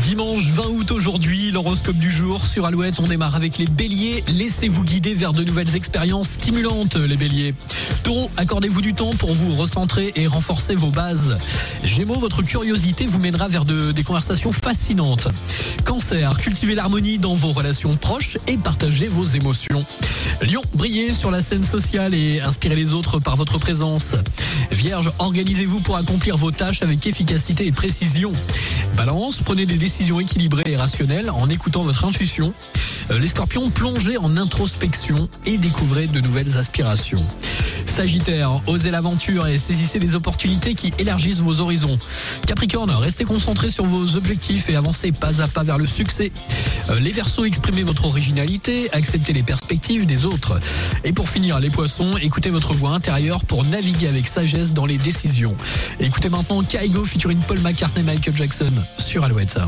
Dimanche 20 août aujourd'hui, l'horoscope du jour sur Alouette. On démarre avec les béliers. Laissez-vous guider vers de nouvelles expériences stimulantes, les béliers. Taureau, accordez-vous du temps pour vous recentrer et renforcer vos bases. Gémeaux, votre curiosité vous mènera vers de, des conversations fascinantes. Cancer, cultivez l'harmonie dans vos relations proches et partagez vos émotions. Lion, brillez sur la scène sociale et inspirez les autres par votre présence. Vierge, organisez-vous pour accomplir vos tâches avec efficacité et précision. Balance, prenez des décisions équilibrées et rationnelles en écoutant votre intuition. Euh, Les scorpions, plongez en introspection et découvrez de nouvelles aspirations. Sagittaire, osez l'aventure et saisissez les opportunités qui élargissent vos horizons. Capricorne, restez concentré sur vos objectifs et avancez pas à pas vers le succès. Euh, Les Verseaux, exprimez votre originalité, acceptez les perspectives des autres. Et pour finir, les Poissons, écoutez votre voix intérieure pour naviguer avec sagesse dans les décisions. Écoutez maintenant Kaigo featuring Paul McCartney et Michael Jackson sur Alouette.